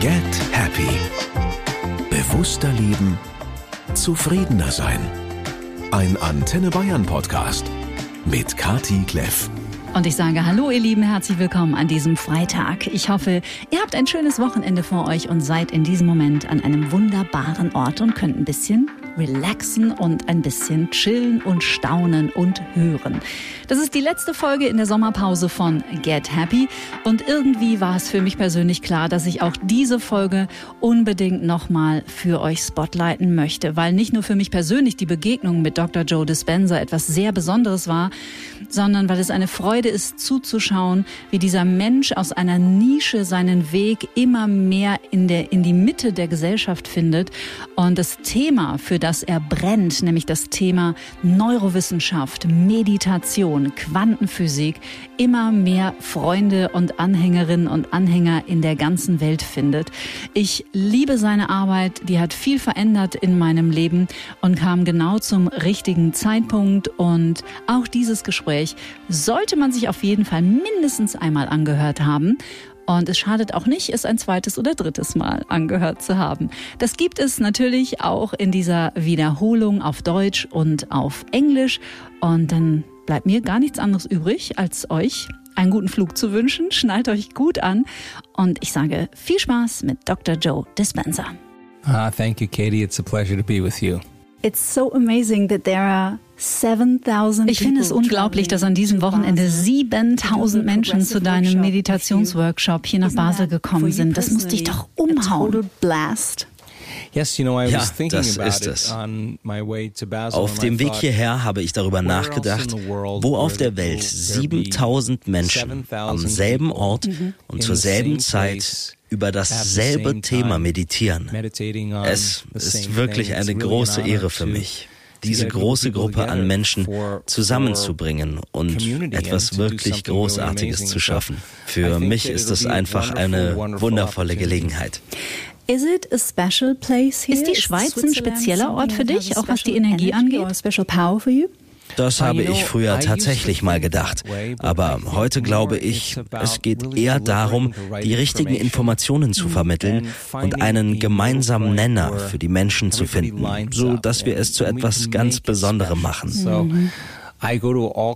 Get Happy. Bewusster leben, zufriedener sein. Ein Antenne Bayern Podcast mit Kati Kleff. Und ich sage Hallo, ihr Lieben, herzlich willkommen an diesem Freitag. Ich hoffe, ihr habt ein schönes Wochenende vor euch und seid in diesem Moment an einem wunderbaren Ort und könnt ein bisschen relaxen und ein bisschen chillen und staunen und hören. Das ist die letzte Folge in der Sommerpause von Get Happy und irgendwie war es für mich persönlich klar, dass ich auch diese Folge unbedingt nochmal für euch spotlighten möchte, weil nicht nur für mich persönlich die Begegnung mit Dr. Joe Dispenza etwas sehr Besonderes war, sondern weil es eine Freude ist zuzuschauen, wie dieser Mensch aus einer Nische seinen Weg immer mehr in der in die Mitte der Gesellschaft findet und das Thema für das er brennt, nämlich das Thema Neurowissenschaft, Meditation, Quantenphysik, immer mehr Freunde und Anhängerinnen und Anhänger in der ganzen Welt findet. Ich liebe seine Arbeit, die hat viel verändert in meinem Leben und kam genau zum richtigen Zeitpunkt und auch dieses Gespräch sollte man sich auf jeden Fall mindestens einmal angehört haben. Und es schadet auch nicht, es ein zweites oder drittes Mal angehört zu haben. Das gibt es natürlich auch in dieser Wiederholung auf Deutsch und auf Englisch. Und dann bleibt mir gar nichts anderes übrig, als euch einen guten Flug zu wünschen. Schnallt euch gut an. Und ich sage viel Spaß mit Dr. Joe Dispenza. Ah, thank you, Katie. It's a pleasure to be with you. It's so amazing that there are ich finde es unglaublich, dass an diesem Wochenende 7000 Menschen zu deinem Meditationsworkshop hier nach Basel gekommen sind. Das muss dich doch umhauen. Ja, das ist es. Auf dem Weg hierher habe ich darüber nachgedacht, wo auf der Welt 7000 Menschen am selben Ort mhm. und zur selben Zeit über dasselbe Thema meditieren. Es ist wirklich eine große Ehre für mich diese große Gruppe an Menschen zusammenzubringen und etwas wirklich Großartiges zu schaffen. Für mich ist es einfach eine wundervolle Gelegenheit. Ist die Schweiz ein spezieller Ort für dich, auch was die Energie angeht? Das habe ich früher tatsächlich mal gedacht. Aber heute glaube ich, es geht eher darum, die richtigen Informationen zu vermitteln und einen gemeinsamen Nenner für die Menschen zu finden, so dass wir es zu etwas ganz Besonderem machen. Mhm.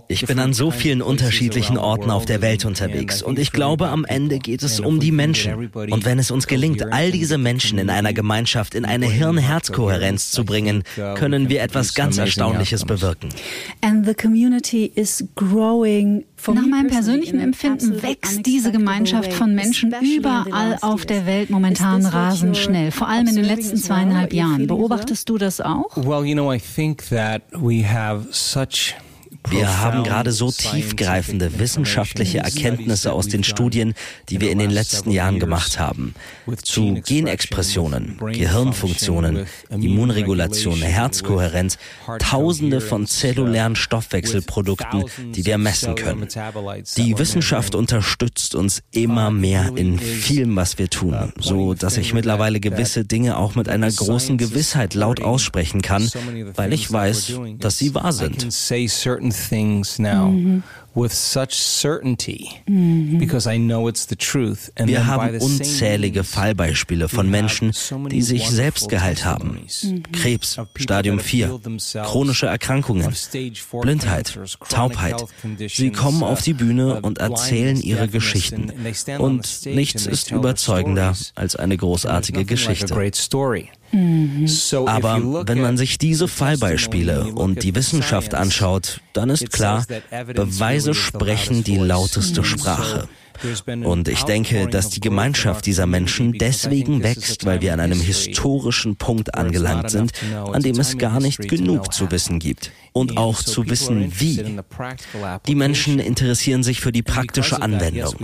Ich bin an so vielen unterschiedlichen Orten auf der Welt unterwegs und ich glaube, am Ende geht es um die Menschen. Und wenn es uns gelingt, all diese Menschen in einer Gemeinschaft in eine Hirn-Herz-Kohärenz zu bringen, können wir etwas ganz Erstaunliches bewirken. Nach meinem persönlichen Empfinden wächst diese Gemeinschaft von Menschen überall auf der Welt momentan rasend schnell, vor allem in den letzten zweieinhalb Jahren. Beobachtest du das auch? Well, you know, I think that we have such wir haben gerade so tiefgreifende wissenschaftliche Erkenntnisse aus den Studien, die wir in den letzten Jahren gemacht haben, zu Genexpressionen, Gehirnfunktionen, Immunregulation, Herzkohärenz, tausende von zellulären Stoffwechselprodukten, die wir messen können. Die Wissenschaft unterstützt uns immer mehr in vielem, was wir tun, so dass ich mittlerweile gewisse Dinge auch mit einer großen Gewissheit laut aussprechen kann, weil ich weiß, dass sie wahr sind things now mm-hmm. with such certainty mm-hmm. because I know it's the truth. And Wir haben unzählige Fallbeispiele von Menschen, die sich selbst geheilt haben. Mm-hmm. Krebs, Stadium 4, chronische Erkrankungen, Blindheit, Taubheit. Sie kommen auf die Bühne und erzählen ihre Geschichten. Und nichts ist überzeugender als eine großartige Geschichte. Aber wenn man sich diese Fallbeispiele und die Wissenschaft anschaut, dann ist klar, Beweise sprechen die lauteste Sprache. Und ich denke, dass die Gemeinschaft dieser Menschen deswegen wächst, weil wir an einem historischen Punkt angelangt sind, an dem es gar nicht genug zu wissen gibt. Und auch zu wissen, wie. Die Menschen interessieren sich für die praktische Anwendung.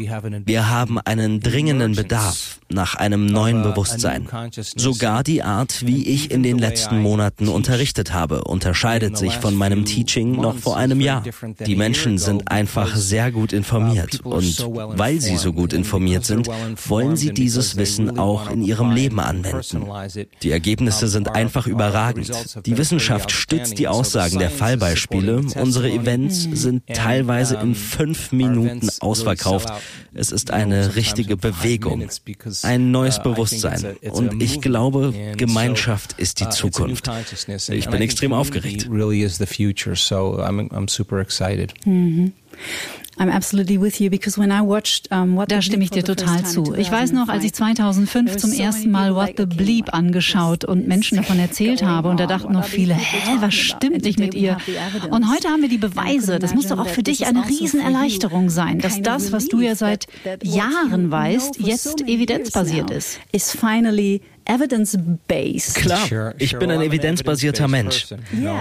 Wir haben einen dringenden Bedarf nach einem neuen Bewusstsein. Sogar die Art, wie ich in den letzten Monaten unterrichtet habe, unterscheidet sich von meinem Teaching noch vor einem Jahr. Die Menschen sind einfach sehr gut informiert und weil sie so gut informiert sind, wollen sie dieses Wissen auch in ihrem Leben anwenden. Die Ergebnisse sind einfach überragend. Die Wissenschaft stützt die Aussagen der Fallbeispiele. Unsere Events sind teilweise in fünf Minuten ausverkauft. Es ist eine richtige Bewegung, ein neues Bewusstsein. Und ich glaube, Gemeinschaft ist die Zukunft. Ich bin extrem aufgeregt. Mhm. Da stimme ich dir total zu. Ich weiß noch, als ich 2005 zum ersten Mal What the Bleep angeschaut und Menschen davon erzählt habe und da dachten noch viele, hä, was stimmt nicht mit ihr? Und heute haben wir die Beweise. Das muss doch auch für dich eine Riesenerleichterung sein, dass das, was du ja seit Jahren weißt, jetzt evidenzbasiert ist. Is finally evidence-based. Klar, ich bin ein evidenzbasierter Mensch.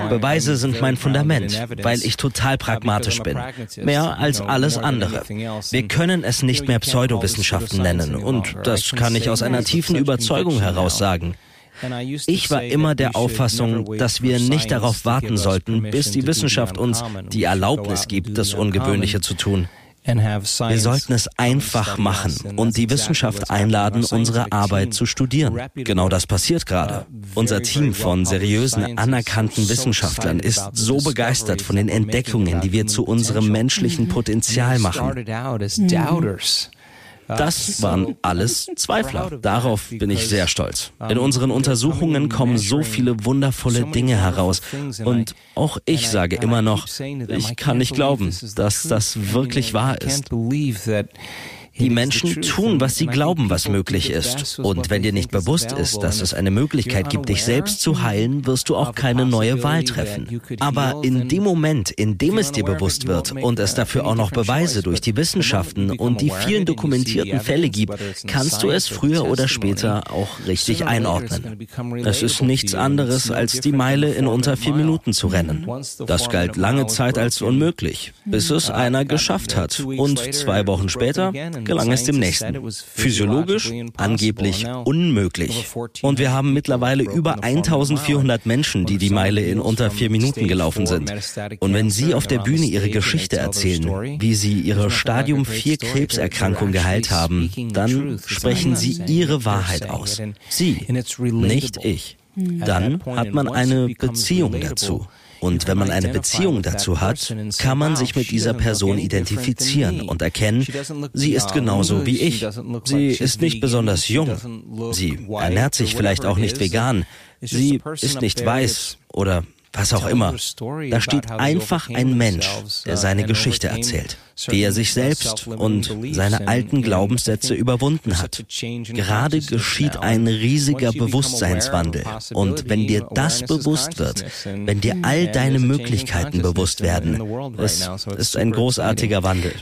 Beweise sind mein Fundament, weil ich total pragmatisch bin. Mehr als alles andere. Wir können es nicht mehr Pseudowissenschaften nennen und das kann ich aus einer tiefen Überzeugung heraus sagen. Ich war immer der Auffassung, dass wir nicht darauf warten sollten, bis die Wissenschaft uns die Erlaubnis gibt, das Ungewöhnliche zu tun. Wir sollten es einfach machen und die Wissenschaft einladen, unsere Arbeit zu studieren. Genau das passiert gerade. Unser Team von seriösen, anerkannten Wissenschaftlern ist so begeistert von den Entdeckungen, die wir zu unserem menschlichen Potenzial machen. Das waren alles Zweifler. Darauf bin ich sehr stolz. In unseren Untersuchungen kommen so viele wundervolle Dinge heraus. Und auch ich sage immer noch, ich kann nicht glauben, dass das wirklich wahr ist. Die Menschen tun, was sie glauben, was möglich ist. Und wenn dir nicht bewusst ist, dass es eine Möglichkeit gibt, dich selbst zu heilen, wirst du auch keine neue Wahl treffen. Aber in dem Moment, in dem es dir bewusst wird und es dafür auch noch Beweise durch die Wissenschaften und die vielen dokumentierten Fälle gibt, kannst du es früher oder später auch richtig einordnen. Es ist nichts anderes, als die Meile in unter vier Minuten zu rennen. Das galt lange Zeit als unmöglich, bis es einer geschafft hat. Und zwei Wochen später gelang es dem nächsten. Physiologisch angeblich unmöglich. Und wir haben mittlerweile über 1400 Menschen, die die Meile in unter vier Minuten gelaufen sind. Und wenn Sie auf der Bühne Ihre Geschichte erzählen, wie Sie Ihre Stadium 4 Krebserkrankung geheilt haben, dann sprechen Sie Ihre Wahrheit aus. Sie, nicht ich. Dann hat man eine Beziehung dazu. Und wenn man eine Beziehung dazu hat, kann man sich mit dieser Person identifizieren und erkennen, sie ist genauso wie ich. Sie ist nicht besonders jung. Sie ernährt sich vielleicht auch nicht vegan. Sie ist nicht weiß oder was auch immer. Da steht einfach ein Mensch, der seine Geschichte erzählt, wie er sich selbst und seine alten Glaubenssätze überwunden hat. Gerade geschieht ein riesiger Bewusstseinswandel. Und wenn dir das bewusst wird, wenn dir all deine Möglichkeiten bewusst werden, es ist ein großartiger Wandel.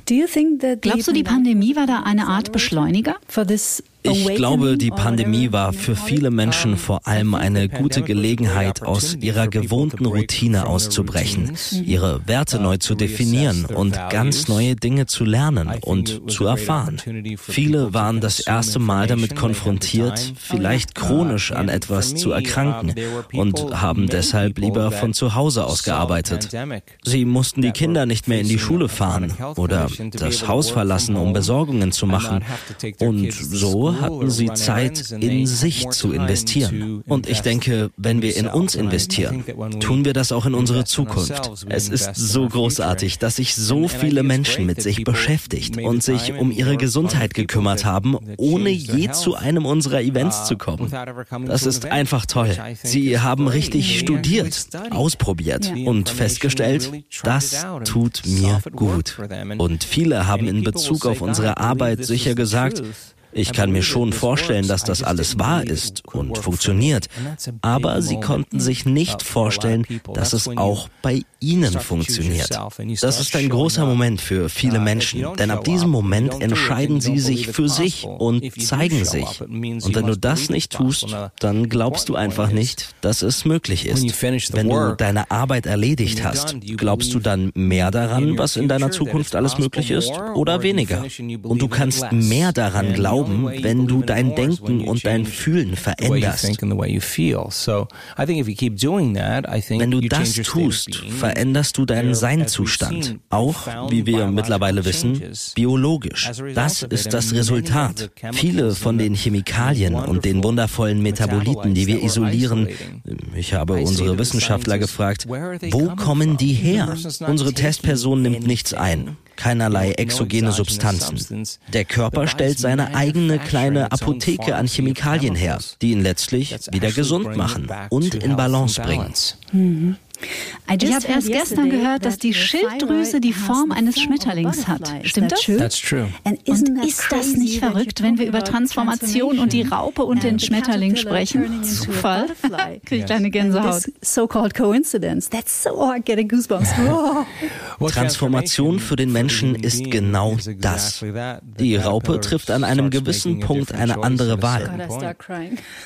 Glaubst du, die Pandemie war da eine Art Beschleuniger? für this ich glaube, die Pandemie war für viele Menschen vor allem eine gute Gelegenheit, aus ihrer gewohnten Routine auszubrechen, ihre Werte neu zu definieren und ganz neue Dinge zu lernen und zu erfahren. Viele waren das erste Mal damit konfrontiert, vielleicht chronisch an etwas zu erkranken und haben deshalb lieber von zu Hause aus gearbeitet. Sie mussten die Kinder nicht mehr in die Schule fahren oder das Haus verlassen, um Besorgungen zu machen. Und so hatten sie Zeit, in sich zu investieren. Und ich denke, wenn wir in uns investieren, tun wir das auch in unsere Zukunft. Es ist so großartig, dass sich so viele Menschen mit sich beschäftigt und sich um ihre Gesundheit gekümmert haben, ohne je zu einem unserer Events zu kommen. Das ist einfach toll. Sie haben richtig studiert, ausprobiert und festgestellt, das tut mir gut. Und viele haben in Bezug auf unsere Arbeit sicher gesagt, ich kann mir schon vorstellen, dass das alles wahr ist und funktioniert, aber sie konnten sich nicht vorstellen, dass es auch bei ihnen funktioniert. Das ist ein großer Moment für viele Menschen, denn ab diesem Moment entscheiden sie sich für sich und zeigen sich. Und wenn du das nicht tust, dann glaubst du einfach nicht, dass es möglich ist. Wenn du deine Arbeit erledigt hast, glaubst du dann mehr daran, was in deiner Zukunft alles möglich ist oder weniger? Und du kannst mehr daran glauben, glauben, wenn du dein Denken und dein Fühlen veränderst. Wenn du das tust, veränderst du deinen Seinzustand, auch, wie wir mittlerweile wissen, biologisch. Das ist das Resultat. Viele von den Chemikalien und den wundervollen Metaboliten, die wir isolieren, ich habe unsere Wissenschaftler gefragt, wo kommen die her? Unsere Testperson nimmt nichts ein keinerlei exogene Substanzen. Der Körper stellt seine eigene kleine Apotheke an Chemikalien her, die ihn letztlich wieder gesund machen und in Balance bringen. Mhm. Ich habe erst gestern gehört, dass die Schilddrüse die Form eines Schmetterlings hat. Stimmt das? That's true. Und ist das nicht verrückt, wenn wir über Transformation und die Raupe und den Schmetterling sprechen? Zufall? Kriege ich kleine Gänsehaut. So-called coincidence. That's so hard getting goosebumps. Transformation für den Menschen ist genau das. Die Raupe trifft an einem gewissen Punkt eine andere Wahl.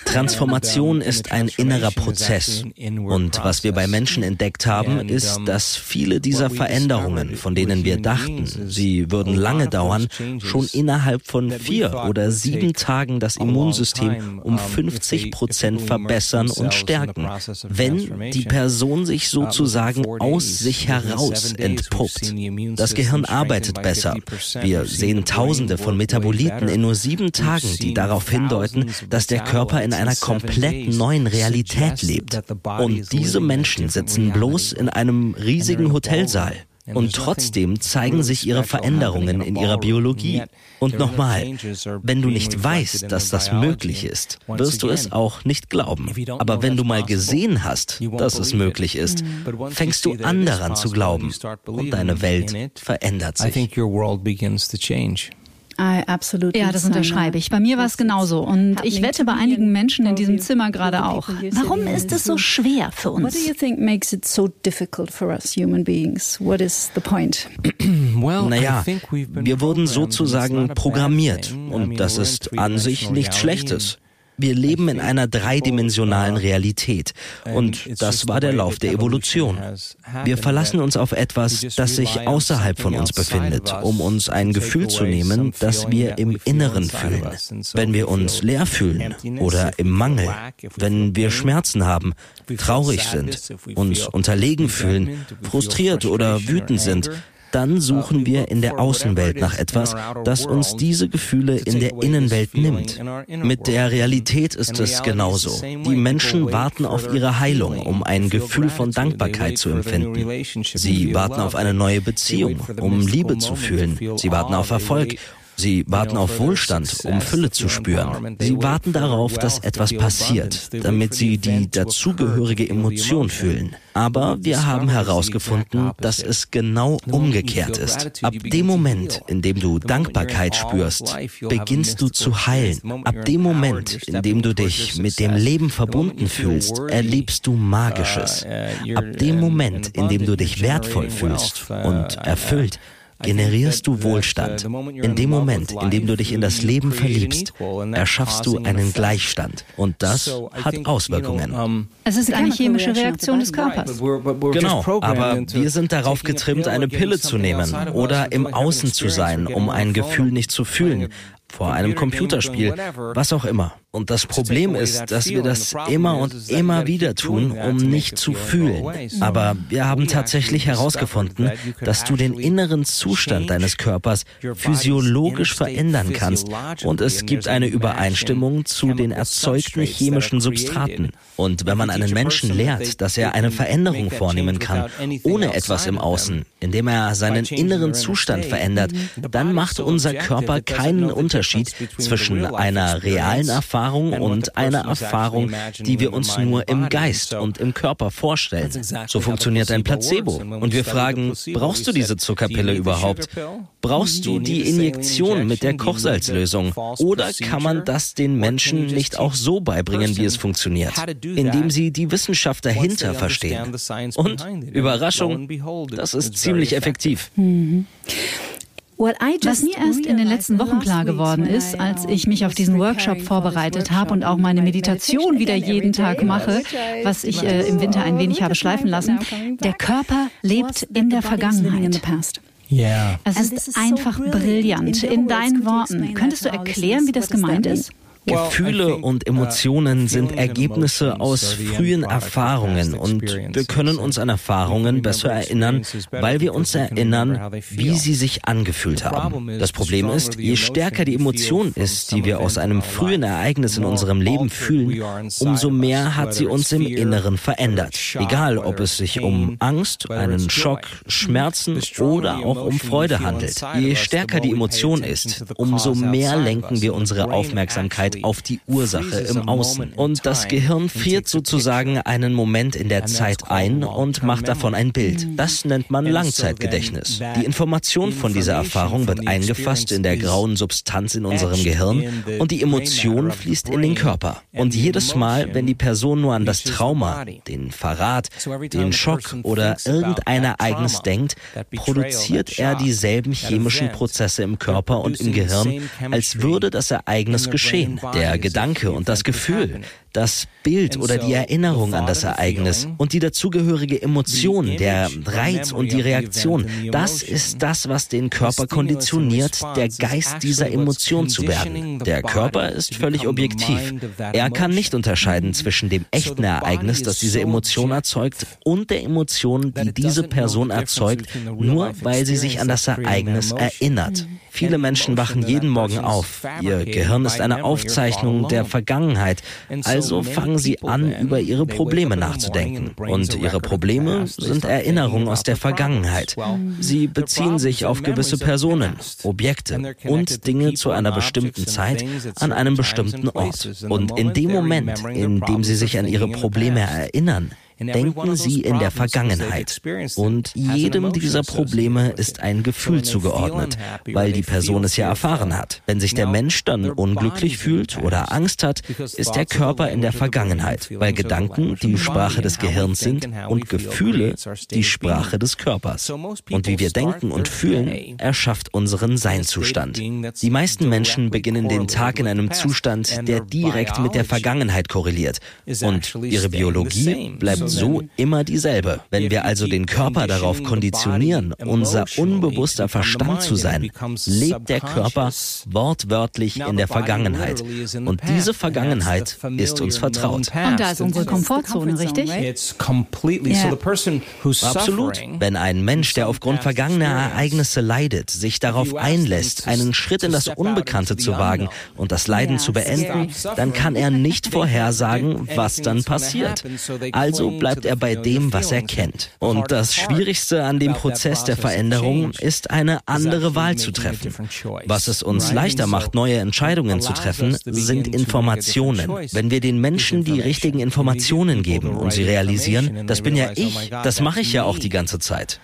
Transformation ist ein innerer Prozess. Und was wir bei Menschen Menschen entdeckt haben, ist, dass viele dieser Veränderungen, von denen wir dachten, sie würden lange dauern, schon innerhalb von vier oder sieben Tagen das Immunsystem um 50 Prozent verbessern und stärken, wenn die Person sich sozusagen aus sich heraus entpuppt. Das Gehirn arbeitet besser. Wir sehen Tausende von Metaboliten in nur sieben Tagen, die darauf hindeuten, dass der Körper in einer komplett neuen Realität lebt. Und diese Menschen sitzen sitzen bloß in einem riesigen Hotelsaal. Und trotzdem zeigen sich ihre Veränderungen in ihrer Biologie. Und nochmal, wenn du nicht weißt, dass das möglich ist, wirst du es auch nicht glauben. Aber wenn du mal gesehen hast, dass es möglich ist, fängst du an daran zu glauben. Und deine Welt verändert sich. Absolut. Ja, das unterschreibe ich. Bei mir war es genauso. Und ich wette bei einigen Menschen in diesem Zimmer gerade auch. Warum ist es so schwer für uns? What do you think makes it so difficult for us human beings? What is the point? Naja, wir wurden sozusagen programmiert. Und das ist an sich nichts Schlechtes. Wir leben in einer dreidimensionalen Realität und das war der Lauf der Evolution. Wir verlassen uns auf etwas, das sich außerhalb von uns befindet, um uns ein Gefühl zu nehmen, das wir im Inneren fühlen. Wenn wir uns leer fühlen oder im Mangel, wenn wir Schmerzen haben, traurig sind, uns unterlegen fühlen, frustriert oder wütend sind, dann suchen wir in der Außenwelt nach etwas, das uns diese Gefühle in der Innenwelt nimmt. Mit der Realität ist es genauso. Die Menschen warten auf ihre Heilung, um ein Gefühl von Dankbarkeit zu empfinden. Sie warten auf eine neue Beziehung, um Liebe zu fühlen. Sie warten auf Erfolg, Sie warten auf Wohlstand, um Fülle zu spüren. Sie warten darauf, dass etwas passiert, damit sie die dazugehörige Emotion fühlen. Aber wir haben herausgefunden, dass es genau umgekehrt ist. Ab dem Moment, in dem du Dankbarkeit spürst, beginnst du zu heilen. Ab dem Moment, in dem du dich mit dem Leben verbunden fühlst, erlebst du Magisches. Ab dem Moment, in dem du dich wertvoll fühlst und erfüllt, generierst du Wohlstand. In dem Moment, in dem du dich in das Leben verliebst, erschaffst du einen Gleichstand. Und das hat Auswirkungen. Es ist eine chemische Reaktion des Körpers. Genau, aber wir sind darauf getrimmt, eine Pille zu nehmen oder im Außen zu sein, um ein Gefühl nicht zu fühlen vor einem Computerspiel, was auch immer. Und das Problem ist, dass wir das immer und immer wieder tun, um nicht zu fühlen. Aber wir haben tatsächlich herausgefunden, dass du den inneren Zustand deines Körpers physiologisch verändern kannst. Und es gibt eine Übereinstimmung zu den erzeugten chemischen Substraten. Und wenn man einen Menschen lehrt, dass er eine Veränderung vornehmen kann, ohne etwas im Außen, indem er seinen inneren Zustand verändert, dann macht unser Körper keinen Unterschied zwischen einer realen Erfahrung und eine Erfahrung, die wir uns nur im Geist und im Körper vorstellen. So funktioniert ein Placebo. Und wir fragen, brauchst du diese Zuckerpille überhaupt? Brauchst du die Injektion mit der Kochsalzlösung? Oder kann man das den Menschen nicht auch so beibringen, wie es funktioniert? Indem sie die Wissenschaft dahinter verstehen. Und Überraschung, das ist ziemlich effektiv. Mhm. Was mir erst in den letzten Wochen klar geworden ist, als ich mich auf diesen Workshop vorbereitet habe und auch meine Meditation wieder jeden Tag mache, was ich äh, im Winter ein wenig habe schleifen lassen, der Körper lebt in der Vergangenheit. Es ist einfach brillant. In deinen Worten, könntest du erklären, wie das gemeint ist? Gefühle und Emotionen sind Ergebnisse aus frühen Erfahrungen und wir können uns an Erfahrungen besser erinnern, weil wir uns erinnern, wie sie sich angefühlt haben. Das Problem ist, je stärker die Emotion ist, die wir aus einem frühen Ereignis in unserem Leben fühlen, umso mehr hat sie uns im Inneren verändert. Egal, ob es sich um Angst, einen Schock, Schmerzen oder auch um Freude handelt. Je stärker die Emotion ist, umso mehr lenken wir unsere Aufmerksamkeit Aufmerksamkeit auf die Ursache im Außen. Und das Gehirn friert sozusagen einen Moment in der Zeit ein und macht davon ein Bild. Das nennt man Langzeitgedächtnis. Die Information von dieser Erfahrung wird eingefasst in der grauen Substanz in unserem Gehirn und die Emotion fließt in den Körper. Und jedes Mal, wenn die Person nur an das Trauma, den Verrat, den Schock oder irgendein Ereignis denkt, produziert er dieselben chemischen Prozesse im Körper und im Gehirn, als würde das Ereignis geschehen. Der Gedanke und das Gefühl, das Bild oder die Erinnerung an das Ereignis und die dazugehörige Emotion, der Reiz und die Reaktion, das ist das, was den Körper konditioniert, der Geist dieser Emotion zu werden. Der Körper ist völlig objektiv. Er kann nicht unterscheiden zwischen dem echten Ereignis, das diese Emotion erzeugt, und der Emotion, die diese Person erzeugt, nur weil sie sich an das Ereignis erinnert. Viele Menschen wachen jeden Morgen auf. Ihr Gehirn ist eine Aufzeichnung der Vergangenheit. Also fangen sie an, über ihre Probleme nachzudenken. Und ihre Probleme sind Erinnerungen aus der Vergangenheit. Sie beziehen sich auf gewisse Personen, Objekte und Dinge zu einer bestimmten Zeit an einem bestimmten Ort. Und in dem Moment, in dem sie sich an ihre Probleme erinnern, denken sie in der Vergangenheit. Und jedem dieser Probleme ist ein Gefühl zugeordnet, weil die Person es ja erfahren hat. Wenn sich der Mensch dann unglücklich fühlt oder Angst hat, ist der Körper in der Vergangenheit, weil Gedanken die Sprache des Gehirns sind und Gefühle die Sprache des Körpers. Und wie wir denken und fühlen, erschafft unseren Seinzustand. Die meisten Menschen beginnen den Tag in einem Zustand, der direkt mit der Vergangenheit korreliert. Und ihre Biologie bleibt so immer dieselbe. Wenn wir also den Körper darauf konditionieren, unser unbewusster Verstand zu sein, lebt der Körper wortwörtlich in der Vergangenheit. Und diese Vergangenheit ist uns vertraut. Und da ist unsere Komfortzone, richtig? Ja. Absolut. Wenn ein Mensch, der aufgrund vergangener Ereignisse leidet, sich darauf einlässt, einen Schritt in das Unbekannte zu wagen und das Leiden zu beenden, dann kann er nicht vorhersagen, was dann passiert. Also bleibt er bei dem, was er kennt. Und das Schwierigste an dem Prozess der Veränderung ist eine andere Wahl zu treffen. Was es uns leichter macht, neue Entscheidungen zu treffen, sind Informationen. Wenn wir den Menschen die richtigen Informationen geben und sie realisieren, das bin ja ich, das mache ich ja auch die ganze Zeit.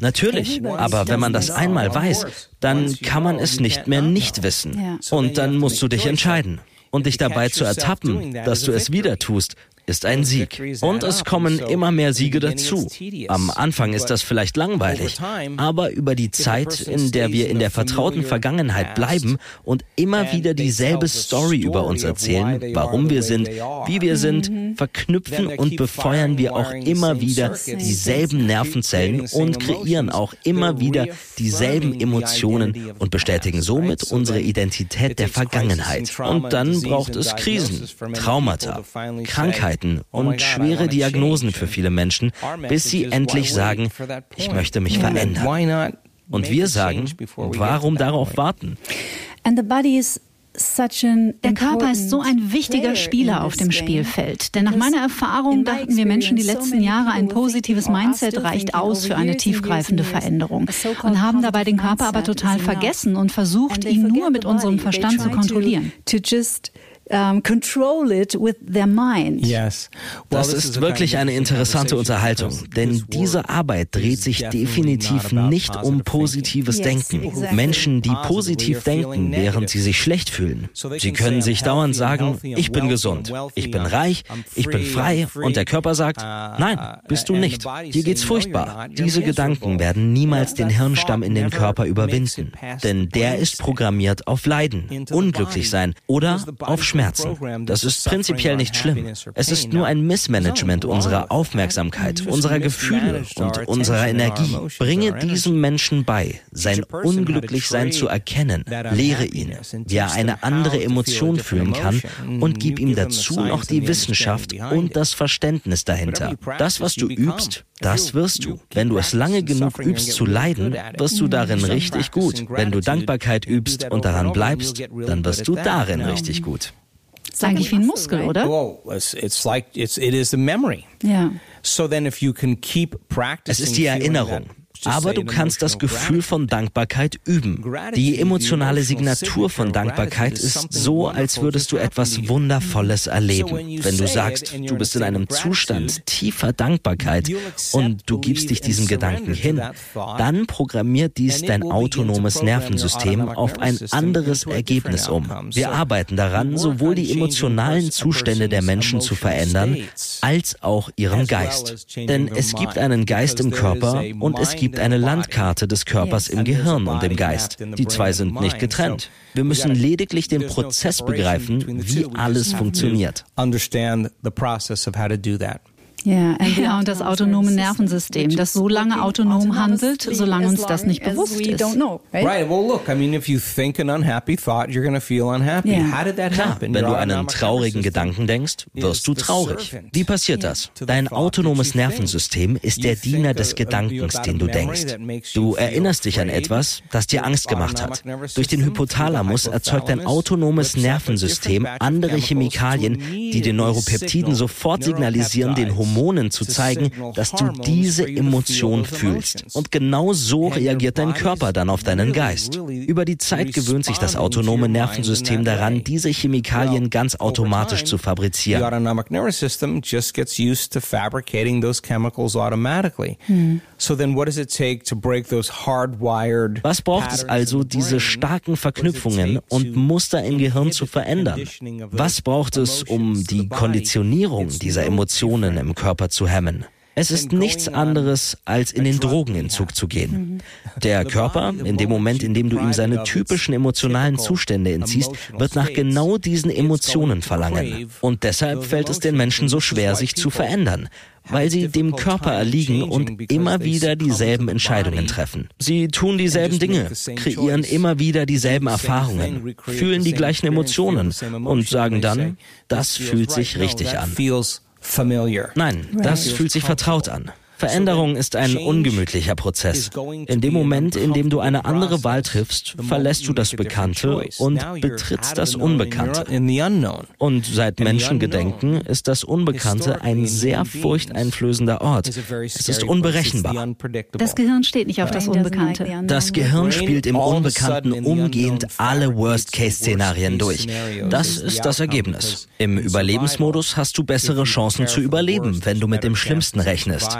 Natürlich, aber wenn man das einmal weiß, dann kann man es nicht mehr nicht wissen. Und dann musst du dich entscheiden. Und dich dabei zu ertappen, dass du es wieder tust, ist ein Sieg. Und es kommen immer mehr Siege dazu. Am Anfang ist das vielleicht langweilig, aber über die Zeit, in der wir in der vertrauten Vergangenheit bleiben und immer wieder dieselbe Story über uns erzählen, warum wir sind, wie wir sind, verknüpfen und befeuern wir auch immer wieder dieselben Nervenzellen und kreieren auch immer wieder dieselben Emotionen und bestätigen somit unsere Identität der Vergangenheit. Und dann braucht es Krisen, Traumata, Krankheiten, Krankheiten und schwere Diagnosen für viele Menschen, bis sie endlich sagen, ich möchte mich verändern. Und wir sagen, warum darauf warten? Der Körper ist so ein wichtiger Spieler auf dem Spielfeld. Denn nach meiner Erfahrung dachten wir Menschen die letzten Jahre, ein positives Mindset reicht aus für eine tiefgreifende Veränderung. und haben dabei den Körper aber total vergessen und versucht, ihn nur mit unserem Verstand zu kontrollieren um, control it with their mind. Yes. Das ist wirklich eine interessante Unterhaltung, denn diese Arbeit dreht sich definitiv nicht um positives Denken. Menschen, die positiv denken, während sie sich schlecht fühlen. Sie können sich dauernd sagen, ich bin gesund, ich bin reich, ich bin frei und der Körper sagt, uh, nein, bist du nicht. Dir geht's furchtbar. Diese Gedanken werden niemals den Hirnstamm in den Körper überwinden, denn der ist programmiert auf Leiden, unglücklich sein oder auf Schmerzen. Schmerzen. Das ist prinzipiell nicht schlimm. Es ist nur ein Missmanagement unserer Aufmerksamkeit, unserer Gefühle und unserer Energie. Bringe diesem Menschen bei, sein Unglücklichsein zu erkennen. Lehre ihn, wie er eine andere Emotion fühlen kann und gib ihm dazu noch die Wissenschaft und das Verständnis dahinter. Das, was du übst, das wirst du. Wenn du es lange genug übst zu leiden, wirst du darin richtig gut. Wenn du Dankbarkeit übst und daran bleibst, dann wirst du darin richtig gut. Das ist eigentlich wie ein Muskel, oder? it's like it's it is the memory. Ja. So then if you can keep practicing es ist die Erinnerung. Aber du kannst das Gefühl von Dankbarkeit üben. Die emotionale Signatur von Dankbarkeit ist so, als würdest du etwas Wundervolles erleben. Wenn du sagst, du bist in einem Zustand tiefer Dankbarkeit und du gibst dich diesem Gedanken hin, dann programmiert dies dein autonomes Nervensystem auf ein anderes Ergebnis um. Wir arbeiten daran, sowohl die emotionalen Zustände der Menschen zu verändern, als auch ihren Geist. Denn es gibt einen Geist im Körper und es gibt eine Landkarte des Körpers im Gehirn und im Geist. Die zwei sind nicht getrennt. Wir müssen lediglich den Prozess begreifen, wie alles funktioniert. Ja, ja, und das autonome Nervensystem, das so lange autonom handelt, solange uns das nicht bewusst ist. Right. Well, look, I mean, if you think an unhappy thought, you're going to feel unhappy. How did that happen? Wenn du einen traurigen Gedanken denkst, wirst du traurig. Wie passiert das? Dein autonomes Nervensystem ist der Diener des Gedankens, den du denkst. Du erinnerst dich an etwas, das dir Angst gemacht hat. Durch den Hypothalamus erzeugt dein autonomes Nervensystem andere Chemikalien, die den Neuropeptiden sofort signalisieren, den Hormon Hormonen zu zeigen, dass du diese Emotion fühlst. Und genau so reagiert dein Körper dann auf deinen Geist. Über die Zeit gewöhnt sich das autonome Nervensystem daran, diese Chemikalien ganz automatisch zu fabrizieren. Was braucht es also, diese starken Verknüpfungen und Muster im Gehirn zu verändern? Was braucht es, um die Konditionierung dieser Emotionen im Körper zu hemmen. Es ist nichts anderes, als in den Drogenentzug zu gehen. Der Körper, in dem Moment, in dem du ihm seine typischen emotionalen Zustände entziehst, wird nach genau diesen Emotionen verlangen. Und deshalb fällt es den Menschen so schwer, sich zu verändern, weil sie dem Körper erliegen und immer wieder dieselben Entscheidungen treffen. Sie tun dieselben Dinge, kreieren immer wieder dieselben Erfahrungen, fühlen die gleichen Emotionen und sagen dann, das fühlt sich richtig an. Nein, das fühlt sich vertraut an. Veränderung ist ein ungemütlicher Prozess. In dem Moment, in dem du eine andere Wahl triffst, verlässt du das Bekannte und betrittst das Unbekannte. Und seit Menschengedenken ist das Unbekannte ein sehr furchteinflößender Ort. Es ist unberechenbar. Das Gehirn steht nicht auf das Unbekannte. Das Gehirn spielt im Unbekannten umgehend alle Worst-Case-Szenarien durch. Das ist das Ergebnis. Im Überlebensmodus hast du bessere Chancen zu überleben, wenn du mit dem Schlimmsten rechnest.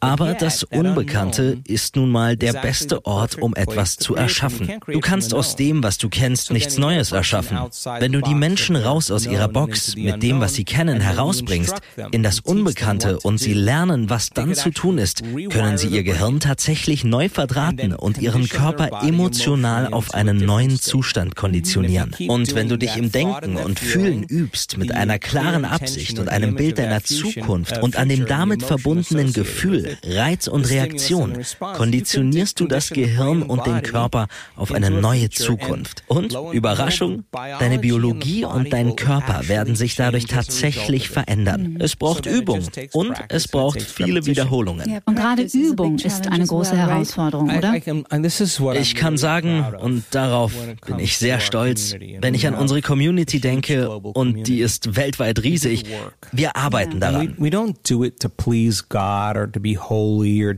Aber das Unbekannte ist nun mal der beste Ort, um etwas zu erschaffen. Du kannst aus dem, was du kennst, nichts Neues erschaffen. Wenn du die Menschen raus aus ihrer Box mit dem, was sie kennen, herausbringst, in das Unbekannte und sie lernen, was dann zu tun ist, können sie ihr Gehirn tatsächlich neu verdrahten und ihren Körper emotional auf einen neuen Zustand konditionieren. Und wenn du dich im Denken und Fühlen übst mit einer klaren Absicht und einem Bild deiner Zukunft und an dem damit verbundenen Gefühl, Gefühl, Reiz und Reaktion konditionierst du das Gehirn und den Körper auf eine neue Zukunft. Und, Überraschung, deine Biologie und dein Körper werden sich dadurch tatsächlich verändern. Es braucht Übung und es braucht viele Wiederholungen. Und gerade Übung ist eine große Herausforderung, oder? Ich kann sagen, und darauf bin ich sehr stolz, wenn ich an unsere Community denke, und die ist weltweit riesig, wir arbeiten daran.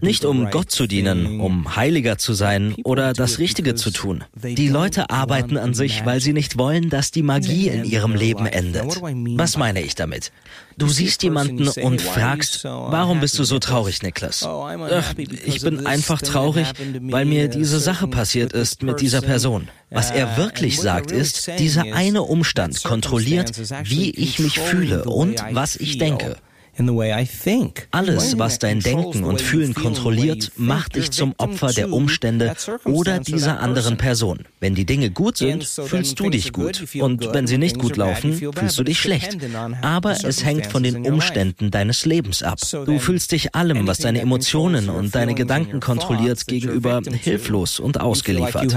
Nicht um Gott zu dienen, um heiliger zu sein oder das Richtige zu tun. Die Leute arbeiten an sich, weil sie nicht wollen, dass die Magie in ihrem Leben endet. Was meine ich damit? Du siehst jemanden und fragst, warum bist du so traurig, Niklas? Ach, ich bin einfach traurig, weil mir diese Sache passiert ist mit dieser Person. Was er wirklich sagt ist, dieser eine Umstand kontrolliert, wie ich mich fühle und was ich denke. Alles, was dein Denken und Fühlen kontrolliert, macht dich zum Opfer der Umstände oder dieser anderen Person. Wenn die Dinge gut sind, fühlst du dich gut. Und wenn sie nicht gut laufen, fühlst du dich schlecht. Aber es hängt von den Umständen deines Lebens ab. Du fühlst dich allem, was deine Emotionen und deine Gedanken kontrolliert, gegenüber hilflos und ausgeliefert.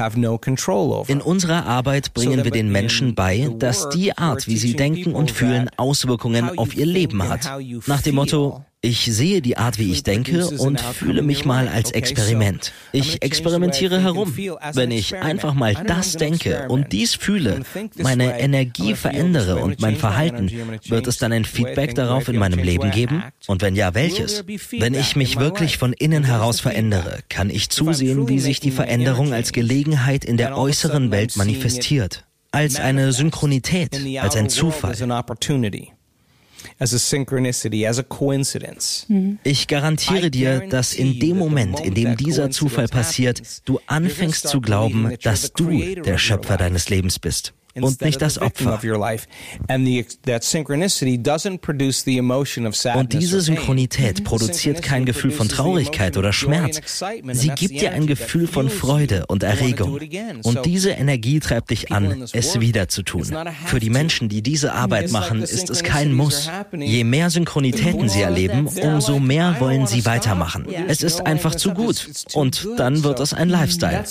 In unserer Arbeit bringen wir den Menschen bei, dass die Art, wie sie denken und fühlen, Auswirkungen auf ihr Leben hat. Nach dem Motto, ich sehe die Art, wie ich denke und fühle mich mal als Experiment. Ich experimentiere herum. Wenn ich einfach mal das denke und dies fühle, meine Energie verändere und mein Verhalten, wird es dann ein Feedback darauf in meinem Leben geben? Und wenn ja, welches? Wenn ich mich wirklich von innen heraus verändere, kann ich zusehen, wie sich die Veränderung als Gelegenheit in der äußeren Welt manifestiert. Als eine Synchronität, als ein Zufall as a synchronicity, as a coincidence. Mhm. Ich garantiere dir, dass in dem Moment, in dem dieser Zufall passiert, du anfängst zu glauben, dass du der Schöpfer deines Lebens bist und nicht das Opfer. Und diese Synchronität produziert kein Gefühl von Traurigkeit oder Schmerz. Sie gibt dir ein Gefühl von Freude und Erregung. Und diese Energie treibt dich an, es wieder zu tun. Für die Menschen, die diese Arbeit machen, ist es kein Muss. Je mehr Synchronitäten sie erleben, umso mehr wollen sie weitermachen. Es ist einfach zu gut. Und dann wird es ein Lifestyle.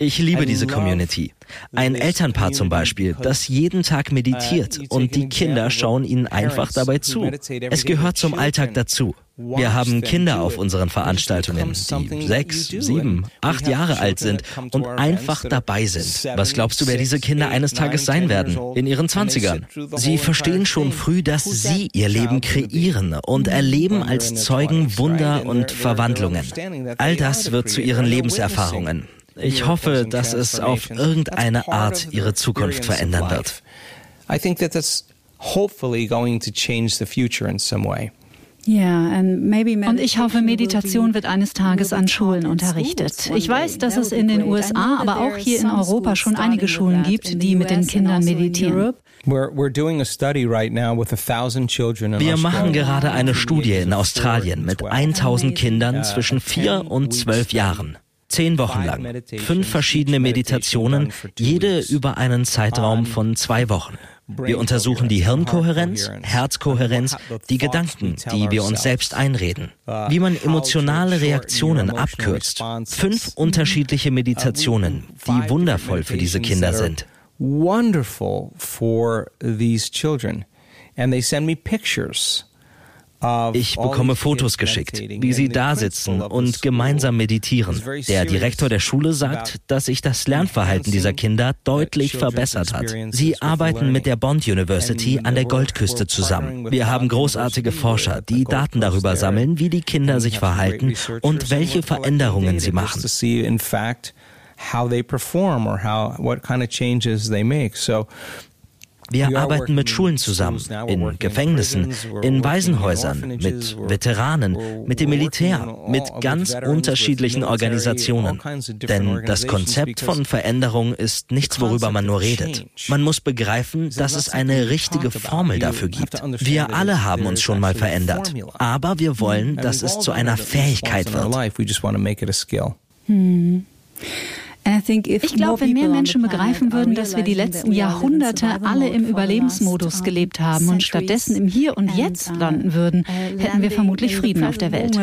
Ich liebe diese Community. Ein Elternpaar zum Beispiel, das jeden Tag meditiert und die Kinder schauen ihnen einfach dabei zu. Es gehört zum Alltag dazu. Wir haben Kinder auf unseren Veranstaltungen, die sechs, sieben, acht Jahre alt sind und einfach dabei sind. Was glaubst du, wer diese Kinder eines Tages sein werden? In ihren Zwanzigern. Sie verstehen schon früh, dass sie ihr Leben kreieren und erleben als Zeugen Wunder und Verwandlungen. All das wird zu ihren Lebenserfahrungen. Ich hoffe, dass es auf irgendeine Art ihre Zukunft verändern wird. I think that that's hopefully going to change the future in some way. Und ich hoffe, Meditation wird eines Tages an Schulen unterrichtet. Ich weiß, dass es in den USA, aber auch hier in Europa schon einige Schulen gibt, die mit den Kindern also meditieren. Wir machen gerade eine Studie in Australien mit 1000 Kindern zwischen 4 und 12 Jahren. Zehn Wochen lang. Fünf verschiedene Meditationen, jede über einen Zeitraum von zwei Wochen. Wir untersuchen die Hirnkohärenz, Herzkohärenz, die Gedanken, die wir uns selbst einreden, wie man emotionale Reaktionen abkürzt. Fünf unterschiedliche Meditationen, die wundervoll für diese Kinder sind. Wonderful for these children. And they send me pictures ich bekomme Fotos geschickt, wie sie da sitzen und gemeinsam meditieren. Der Direktor der Schule sagt, dass sich das Lernverhalten dieser Kinder deutlich verbessert hat. Sie arbeiten mit der Bond University an der Goldküste zusammen. Wir haben großartige Forscher, die Daten darüber sammeln, wie die Kinder sich verhalten und welche Veränderungen sie machen. how they perform or how what kind of changes they make. So wir arbeiten mit Schulen zusammen, in Gefängnissen, in Waisenhäusern, mit Veteranen, mit dem Militär, mit ganz unterschiedlichen Organisationen. Denn das Konzept von Veränderung ist nichts, worüber man nur redet. Man muss begreifen, dass es eine richtige Formel dafür gibt. Wir alle haben uns schon mal verändert, aber wir wollen, dass es zu einer Fähigkeit wird. Hm. Ich glaube, wenn mehr Menschen begreifen würden, dass wir die letzten Jahrhunderte alle im Überlebensmodus gelebt haben und stattdessen im Hier und Jetzt landen würden, hätten wir vermutlich Frieden auf der Welt.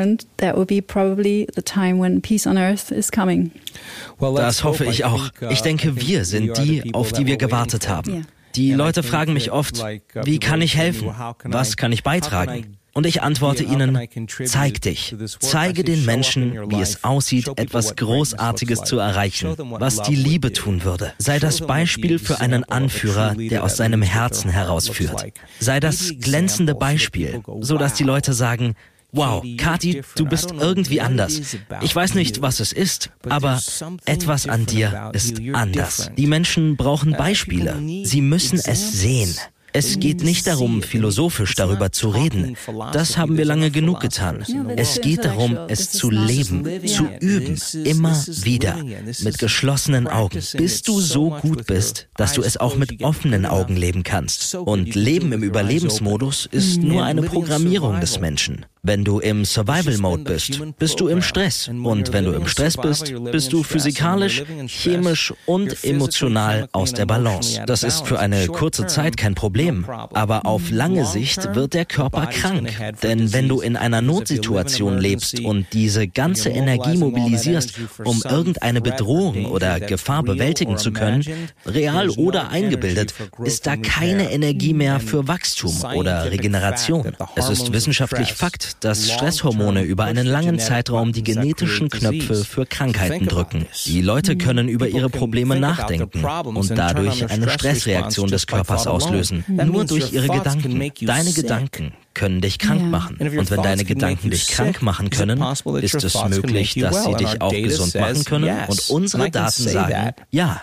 Das hoffe ich auch. Ich denke, wir sind die, auf die wir gewartet haben. Die Leute fragen mich oft, wie kann ich helfen? Was kann ich beitragen? Und ich antworte ihnen, zeig dich, zeige den Menschen, wie es aussieht, etwas Großartiges zu erreichen, was die Liebe tun würde. Sei das Beispiel für einen Anführer, der aus seinem Herzen herausführt. Sei das glänzende Beispiel, so dass die Leute sagen, Wow, Kati, du bist irgendwie anders. Ich weiß nicht, was es ist, aber etwas an dir ist anders. Die Menschen brauchen Beispiele. Sie müssen es sehen. Es geht nicht darum, philosophisch darüber zu reden. Das haben wir lange genug getan. Es geht darum, es zu leben, zu üben, immer wieder, mit geschlossenen Augen, bis du so gut bist, dass du es auch mit offenen Augen leben kannst. Und Leben im Überlebensmodus ist nur eine Programmierung des Menschen. Wenn du im Survival-Mode bist, bist du im Stress. Und wenn du im Stress bist, bist du physikalisch, chemisch und emotional aus der Balance. Das ist für eine kurze Zeit kein Problem. Aber auf lange Sicht wird der Körper krank. Denn wenn du in einer Notsituation lebst und diese ganze Energie mobilisierst, um irgendeine Bedrohung oder Gefahr bewältigen zu können, real oder eingebildet, ist da keine Energie mehr für Wachstum oder Regeneration. Es ist wissenschaftlich Fakt, dass Stresshormone über einen langen Zeitraum die genetischen Knöpfe für Krankheiten drücken. Die Leute können über ihre Probleme nachdenken und dadurch eine Stressreaktion des Körpers auslösen. Nur durch ihre Gedanken. Deine Gedanken können dich krank machen. Und wenn deine Gedanken dich krank machen können, ist es möglich, dass sie dich auch gesund machen können. Und unsere Daten sagen, ja.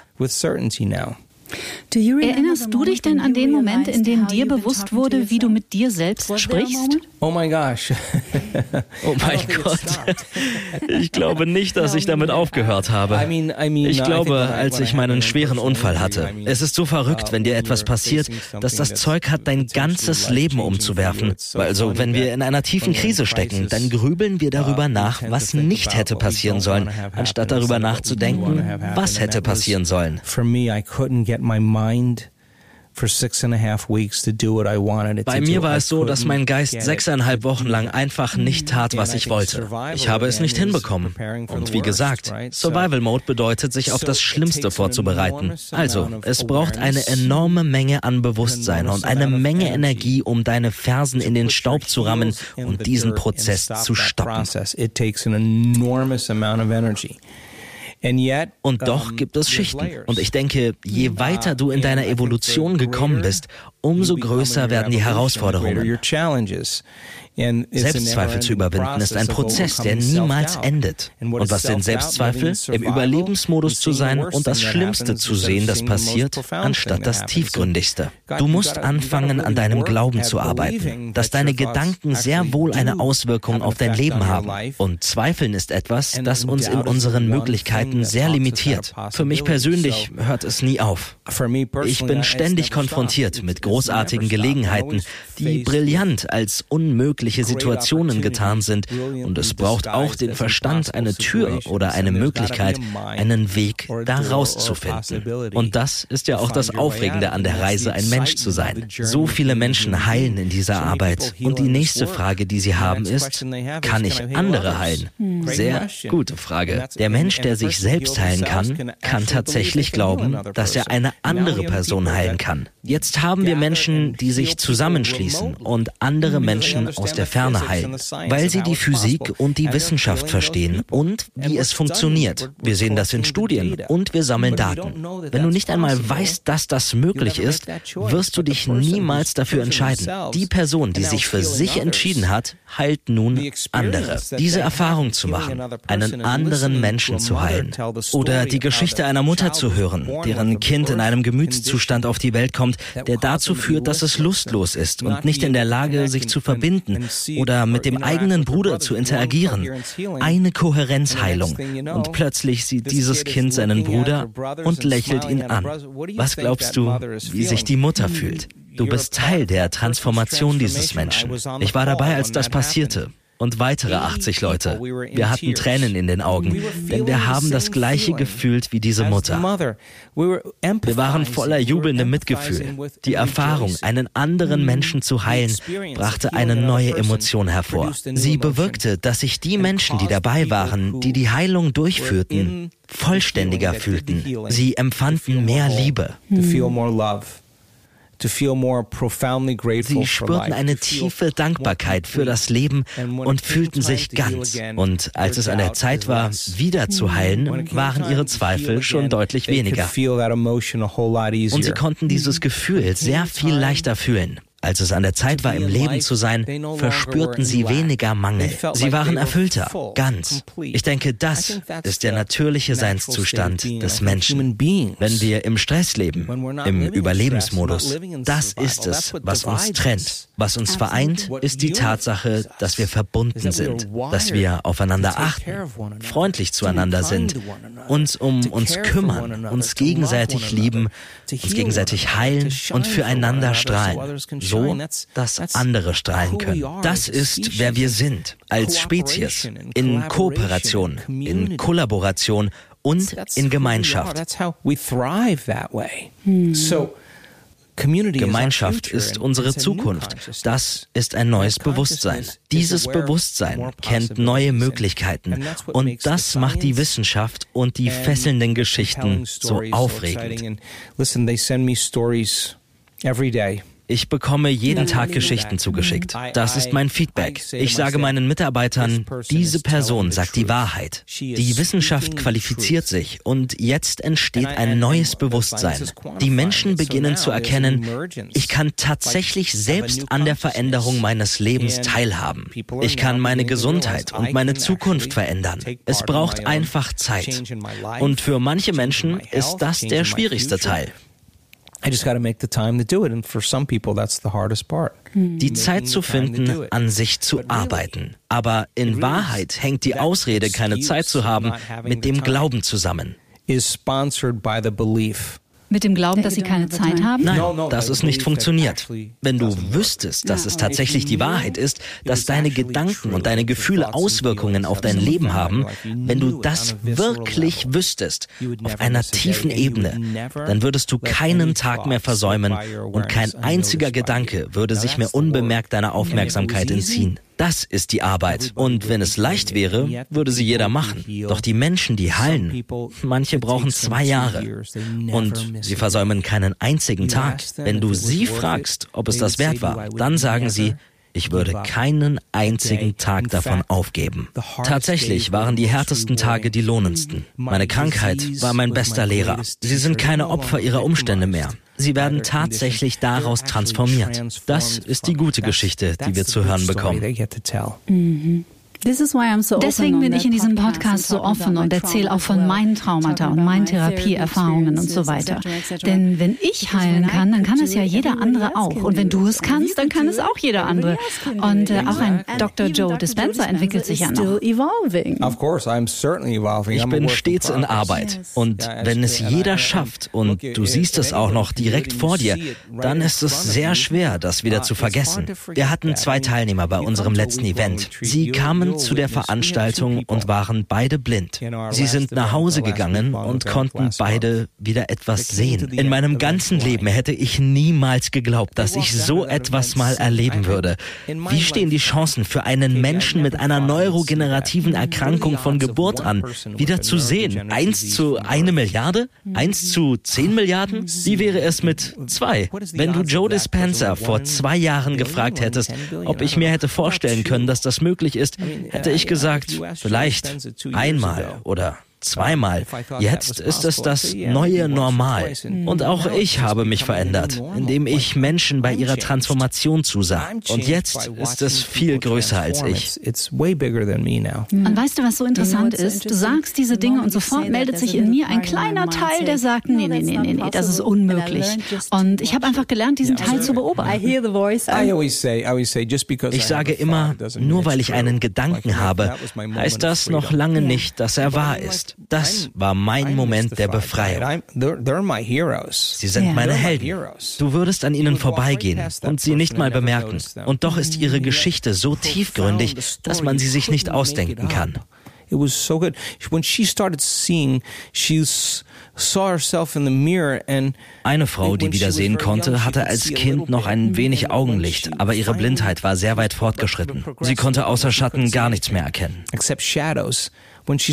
Erinnerst du dich denn an den Moment, in dem dir bewusst wurde, wie du mit dir selbst sprichst? Oh my gosh. oh mein Gott. Ich glaube nicht, dass ich damit aufgehört habe. Ich glaube, als ich meinen schweren Unfall hatte. Es ist so verrückt, wenn dir etwas passiert, dass das Zeug hat, dein ganzes Leben umzuwerfen. Also, wenn wir in einer tiefen Krise stecken, dann grübeln wir darüber nach, was nicht hätte passieren sollen, anstatt darüber nachzudenken, was hätte passieren sollen. For me, I couldn't get my mind bei mir war es so, dass mein Geist sechseinhalb Wochen lang einfach nicht tat, was ich wollte. Ich habe es nicht hinbekommen. Und wie gesagt, Survival Mode bedeutet, sich auf das Schlimmste vorzubereiten. Also, es braucht eine enorme Menge an Bewusstsein und eine Menge Energie, um deine Fersen in den Staub zu rammen und diesen Prozess zu stoppen. Und doch gibt es Schichten. Und ich denke, je weiter du in deiner Evolution gekommen bist, umso größer werden die Herausforderungen. Selbstzweifel zu überwinden ist ein Prozess, der niemals endet. Und was sind Selbstzweifel? Im Überlebensmodus zu sein und das Schlimmste zu sehen, das passiert, anstatt das Tiefgründigste. Du musst anfangen, an deinem Glauben zu arbeiten, dass deine Gedanken sehr wohl eine Auswirkung auf dein Leben haben. Und Zweifeln ist etwas, das uns in unseren Möglichkeiten sehr limitiert. Für mich persönlich hört es nie auf. Ich bin ständig konfrontiert mit großartigen Gelegenheiten, die brillant als unmöglich unmögliche Situationen getan sind. Und es braucht auch den Verstand, eine Tür oder eine Möglichkeit, einen Weg da rauszufinden. Und das ist ja auch das Aufregende an der Reise, ein Mensch zu sein. So viele Menschen heilen in dieser Arbeit. Und die nächste Frage, die sie haben, ist, kann ich andere heilen? Sehr gute Frage. Der Mensch, der sich selbst heilen kann, kann tatsächlich glauben, dass er eine andere Person heilen kann. Jetzt haben wir Menschen, die sich zusammenschließen und andere Menschen aus aus der Ferne heilen, weil sie die Physik und die Wissenschaft verstehen und wie es funktioniert. Wir sehen das in Studien und wir sammeln Daten. Wenn du nicht einmal weißt, dass das möglich ist, wirst du dich niemals dafür entscheiden. Die Person, die sich für sich entschieden hat, heilt nun andere. Diese Erfahrung zu machen, einen anderen Menschen zu heilen. Oder die Geschichte einer Mutter zu hören, deren Kind in einem Gemütszustand auf die Welt kommt, der dazu führt, dass es lustlos ist und nicht in der Lage, sich zu verbinden oder mit dem eigenen Bruder zu interagieren. Eine Kohärenzheilung. Und plötzlich sieht dieses Kind seinen Bruder und lächelt ihn an. Was glaubst du, wie sich die Mutter fühlt? Du bist Teil der Transformation dieses Menschen. Ich war dabei, als das passierte und weitere 80 Leute. Wir hatten Tränen in den Augen, denn wir haben das gleiche gefühlt wie diese Mutter. Wir waren voller jubelndem Mitgefühl. Die Erfahrung, einen anderen Menschen zu heilen, brachte eine neue Emotion hervor. Sie bewirkte, dass sich die Menschen, die dabei waren, die die Heilung durchführten, vollständiger fühlten. Sie empfanden mehr Liebe. Sie spürten eine tiefe Dankbarkeit für das Leben und fühlten sich ganz. Und als es an der Zeit war, wieder zu heilen, waren ihre Zweifel schon deutlich weniger. Und sie konnten dieses Gefühl sehr viel leichter fühlen. Als es an der Zeit war, im Leben zu sein, verspürten sie weniger Mangel. Sie waren erfüllter, ganz. Ich denke, das ist der natürliche Seinszustand des Menschen. Wenn wir im Stress leben, im Überlebensmodus, das ist es, was uns trennt. Was uns vereint, ist die Tatsache, dass wir verbunden sind, dass wir aufeinander achten, freundlich zueinander sind, uns um uns kümmern, uns gegenseitig lieben, uns gegenseitig heilen und füreinander strahlen so, dass andere strahlen können. Das ist, wer wir sind, als Spezies, in Kooperation, in Kollaboration und in Gemeinschaft. Gemeinschaft ist unsere Zukunft. Das ist ein neues Bewusstsein. Dieses Bewusstsein kennt neue Möglichkeiten. Und das macht die Wissenschaft und die fesselnden Geschichten so aufregend. Ich bekomme jeden Tag Geschichten zugeschickt. Das ist mein Feedback. Ich sage meinen Mitarbeitern, diese Person sagt die Wahrheit. Die Wissenschaft qualifiziert sich und jetzt entsteht ein neues Bewusstsein. Die Menschen beginnen zu erkennen, ich kann tatsächlich selbst an der Veränderung meines Lebens teilhaben. Ich kann meine Gesundheit und meine Zukunft verändern. Es braucht einfach Zeit. Und für manche Menschen ist das der schwierigste Teil. I just got to make the time to do it. And for some people, that's the hardest part. Die Zeit zu finden, an sich zu arbeiten. Aber in Wahrheit hängt die Ausrede, keine Zeit zu haben, mit dem Glauben zusammen. Is sponsored by the belief mit dem Glauben, dass sie keine Zeit haben? Nein, dass es nicht funktioniert. Wenn du wüsstest, dass es tatsächlich die Wahrheit ist, dass deine Gedanken und deine Gefühle Auswirkungen auf dein Leben haben, wenn du das wirklich wüsstest, auf einer tiefen Ebene, dann würdest du keinen Tag mehr versäumen und kein einziger Gedanke würde sich mehr unbemerkt deiner Aufmerksamkeit entziehen. Das ist die Arbeit. Und wenn es leicht wäre, würde sie jeder machen. Doch die Menschen, die heilen, manche brauchen zwei Jahre. Und sie versäumen keinen einzigen Tag. Wenn du sie fragst, ob es das wert war, dann sagen sie, ich würde keinen einzigen Tag davon aufgeben. Tatsächlich waren die härtesten Tage die lohnendsten. Meine Krankheit war mein bester Lehrer. Sie sind keine Opfer ihrer Umstände mehr. Sie werden tatsächlich daraus transformiert. Das ist die gute Geschichte, die wir zu hören bekommen. Mhm. Deswegen bin ich in diesem Podcast so offen und erzähle auch von meinen Traumata und meinen Therapieerfahrungen und so weiter. Denn wenn ich heilen kann, dann kann es ja jeder andere auch. Und wenn du es kannst, dann kann es auch jeder andere. Und äh, auch ein Dr. Joe Dispenza entwickelt sich ja noch. Ich bin stets in Arbeit. Und wenn es jeder schafft und du siehst es auch noch direkt vor dir, dann ist es sehr schwer, das wieder zu vergessen. Wir hatten zwei Teilnehmer bei unserem letzten Event. Sie kamen zu der Veranstaltung und waren beide blind. Sie sind nach Hause gegangen und konnten beide wieder etwas sehen. In meinem ganzen Leben hätte ich niemals geglaubt, dass ich so etwas mal erleben würde. Wie stehen die Chancen für einen Menschen mit einer neurogenerativen Erkrankung von Geburt an, wieder zu sehen? Eins zu eine Milliarde? Eins zu zehn Milliarden? Wie wäre es mit zwei? Wenn du Joe Dispenza vor zwei Jahren gefragt hättest, ob ich mir hätte vorstellen können, dass das möglich ist, hätte ich gesagt, vielleicht einmal oder zweimal. Jetzt ist es das neue Normal. Und auch ich habe mich verändert, indem ich Menschen bei ihrer Transformation zusah. Und jetzt ist es viel größer als ich. Und weißt du, was so interessant ist? Du sagst diese Dinge und sofort meldet sich in mir ein kleiner Teil, der sagt, nee, nee, nee, nee, nee, das ist unmöglich. Und ich habe einfach gelernt, diesen Teil zu beobachten. Ich sage immer, nur weil ich einen Gedanken habe, heißt das noch lange nicht, dass er wahr ist. Das war mein Moment der Befreiung. Sie sind meine Helden. Du würdest an ihnen vorbeigehen und sie nicht mal bemerken. Und doch ist ihre Geschichte so tiefgründig, dass man sie sich nicht ausdenken kann. It was so good. When she started seeing, she saw herself in the mirror and eine Frau, die wieder sehen konnte, hatte als Kind noch ein wenig Augenlicht, aber ihre Blindheit war sehr weit fortgeschritten. Sie konnte außer Schatten gar nichts mehr erkennen. Except shadows. Als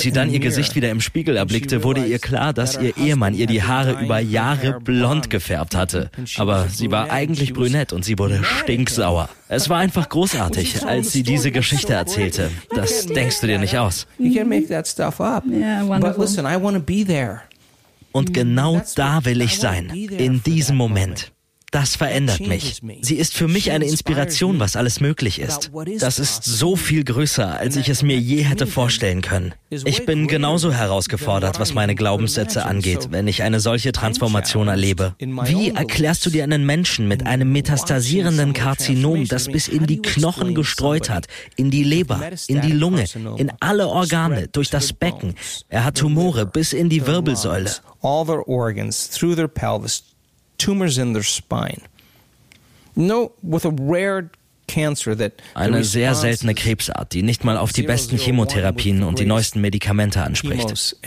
sie dann ihr Gesicht wieder im Spiegel erblickte, wurde ihr klar, dass ihr Ehemann ihr die Haare über Jahre blond gefärbt hatte. Aber sie war eigentlich brünett und sie wurde stinksauer. Es war einfach großartig, als sie diese Geschichte erzählte. Das denkst du dir nicht aus. You can make that stuff up. But listen, I want to be there. Und genau da will ich sein, in diesem Moment. Das verändert mich. Sie ist für mich eine Inspiration, was alles möglich ist. Das ist so viel größer, als ich es mir je hätte vorstellen können. Ich bin genauso herausgefordert, was meine Glaubenssätze angeht, wenn ich eine solche Transformation erlebe. Wie erklärst du dir einen Menschen mit einem metastasierenden Karzinom, das bis in die Knochen gestreut hat, in die Leber, in die Lunge, in alle Organe, durch das Becken? Er hat Tumore bis in die Wirbelsäule. All their organs, through their pelvis, tumors in their spine. No, with a rare eine sehr seltene Krebsart, die nicht mal auf die besten Chemotherapien und die neuesten Medikamente anspricht.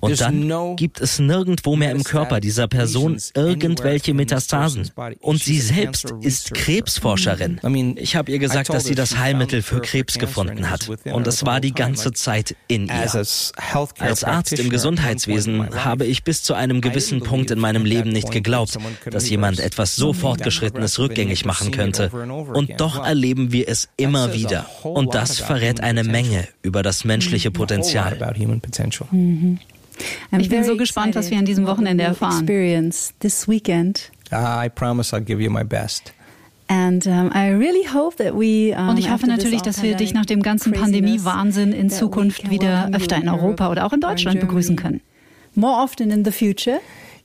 Und dann gibt es nirgendwo mehr im Körper dieser Person irgendwelche Metastasen. Und sie selbst ist Krebsforscherin. Ich habe ihr gesagt, dass sie das Heilmittel für Krebs gefunden hat. Und es war die ganze Zeit in ihr. Als Arzt im Gesundheitswesen habe ich bis zu einem gewissen Punkt in meinem Leben nicht geglaubt, dass jemand etwas so fortgeschrittenes rückgängig machen könnte. Und doch erleben wir es immer wieder. Und das verrät eine Menge über das menschliche Potenzial. Mhm. I'm ich bin so gespannt, was wir an diesem Wochenende erfahren. This weekend. I promise I'll give you my best. Und ich hoffe natürlich, dass wir dich nach dem ganzen Pandemie-Wahnsinn in Zukunft wieder öfter in Europa oder auch in Deutschland begrüßen können. More often in the future.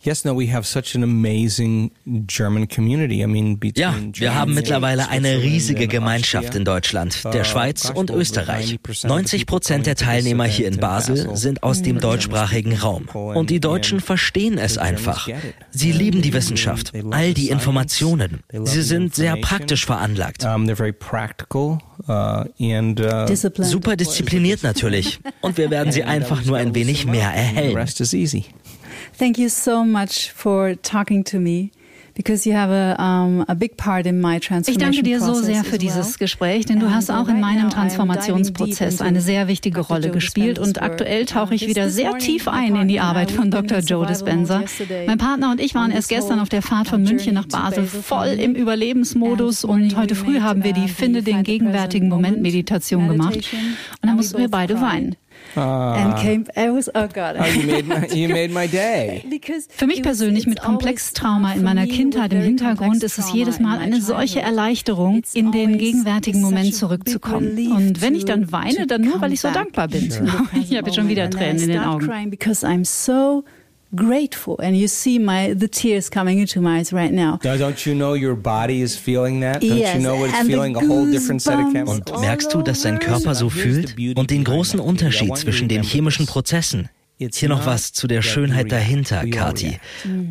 Yes, no, we have such an amazing German community. I mean, ja, wir haben mittlerweile eine riesige Gemeinschaft in Deutschland, der uh, Schweiz und Österreich. 90 Prozent der Teilnehmer hier in Basel sind aus dem deutschsprachigen Raum. Und die Deutschen verstehen es einfach. Sie lieben die Wissenschaft, all die Informationen. Sie sind sehr praktisch veranlagt. Uh, uh, Super diszipliniert natürlich. Und wir werden sie einfach nur ein wenig mehr erhellen. Thank you so much for talking to me. Because you have a, um, a big part in my transformation ich danke dir so sehr für dieses Gespräch, denn du hast auch in meinem Transformationsprozess eine sehr wichtige Rolle gespielt und aktuell tauche ich wieder sehr tief ein in die Arbeit von Dr. Joe Dispenza. Mein Partner und ich waren erst gestern auf der Fahrt von München nach Basel voll im Überlebensmodus und heute früh haben wir die Finde den gegenwärtigen Moment Meditation gemacht und da mussten wir beide weinen. And came, I was, oh God. Oh, you made my, you made my day. Für mich persönlich mit Komplextrauma in meiner Kindheit im Hintergrund ist es jedes Mal eine solche Erleichterung, in den gegenwärtigen Moment zurückzukommen. Und wenn ich dann weine, dann nur, weil ich so dankbar bin. Ich habe schon wieder Tränen in den Augen grateful and you see my the tears coming into my eyes right now. Don't you know your body is feeling that? Don't yes. you know what it's and feeling a whole different set of chemicals? Und merkst du, dass dein Körper so fühlt und den großen Unterschied zwischen den chemischen Prozessen? Hier noch was zu der Schönheit dahinter, Kati.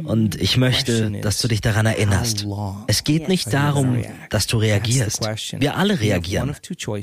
Und ich möchte, dass du dich daran erinnerst. Es geht nicht darum, dass du reagierst. Wir alle reagieren.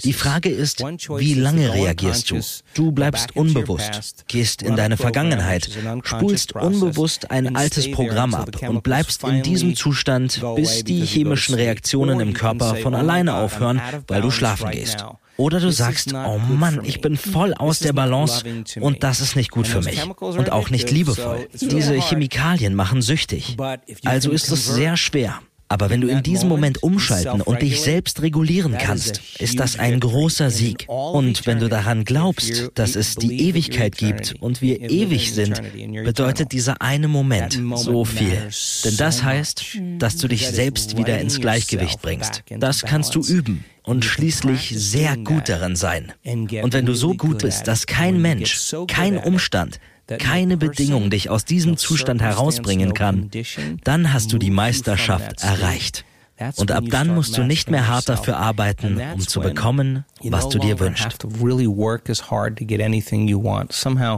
Die Frage ist, wie lange reagierst du? Du bleibst unbewusst, gehst in deine Vergangenheit, spulst unbewusst ein altes Programm ab und bleibst in diesem Zustand, bis die chemischen Reaktionen im Körper von alleine aufhören, weil du schlafen gehst. Oder du sagst, oh Mann, ich bin voll aus der Balance und das ist nicht gut für mich und auch nicht liebevoll. Diese Chemikalien machen süchtig. Also ist es sehr schwer. Aber wenn du in diesem Moment umschalten und dich selbst regulieren kannst, ist das ein großer Sieg. Und wenn du daran glaubst, dass es die Ewigkeit gibt und wir ewig sind, bedeutet dieser eine Moment so viel. Denn das heißt, dass du dich selbst wieder ins Gleichgewicht bringst. Das kannst du üben und schließlich sehr gut darin sein. Und wenn du so gut bist, dass kein Mensch, kein Umstand, keine Bedingung dich aus diesem Zustand herausbringen kann, dann hast du die Meisterschaft erreicht. Und ab dann musst du nicht mehr hart dafür arbeiten, um zu bekommen, was du dir wünschst.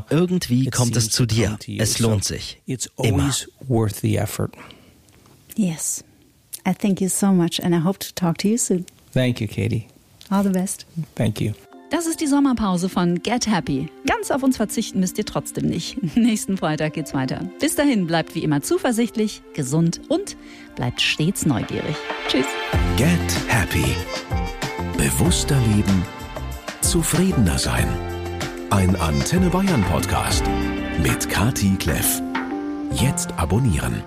Irgendwie kommt es zu dir. Es lohnt sich. Immer. Yes. I thank you so much and I hope to talk to you soon. Thank you, Katie. All the best. Thank you. Das ist die Sommerpause von Get Happy. Ganz auf uns verzichten müsst ihr trotzdem nicht. Nächsten Freitag geht's weiter. Bis dahin bleibt wie immer zuversichtlich, gesund und bleibt stets neugierig. Tschüss. Get Happy. Bewusster leben, zufriedener sein. Ein Antenne Bayern Podcast mit Kati Kleff. Jetzt abonnieren.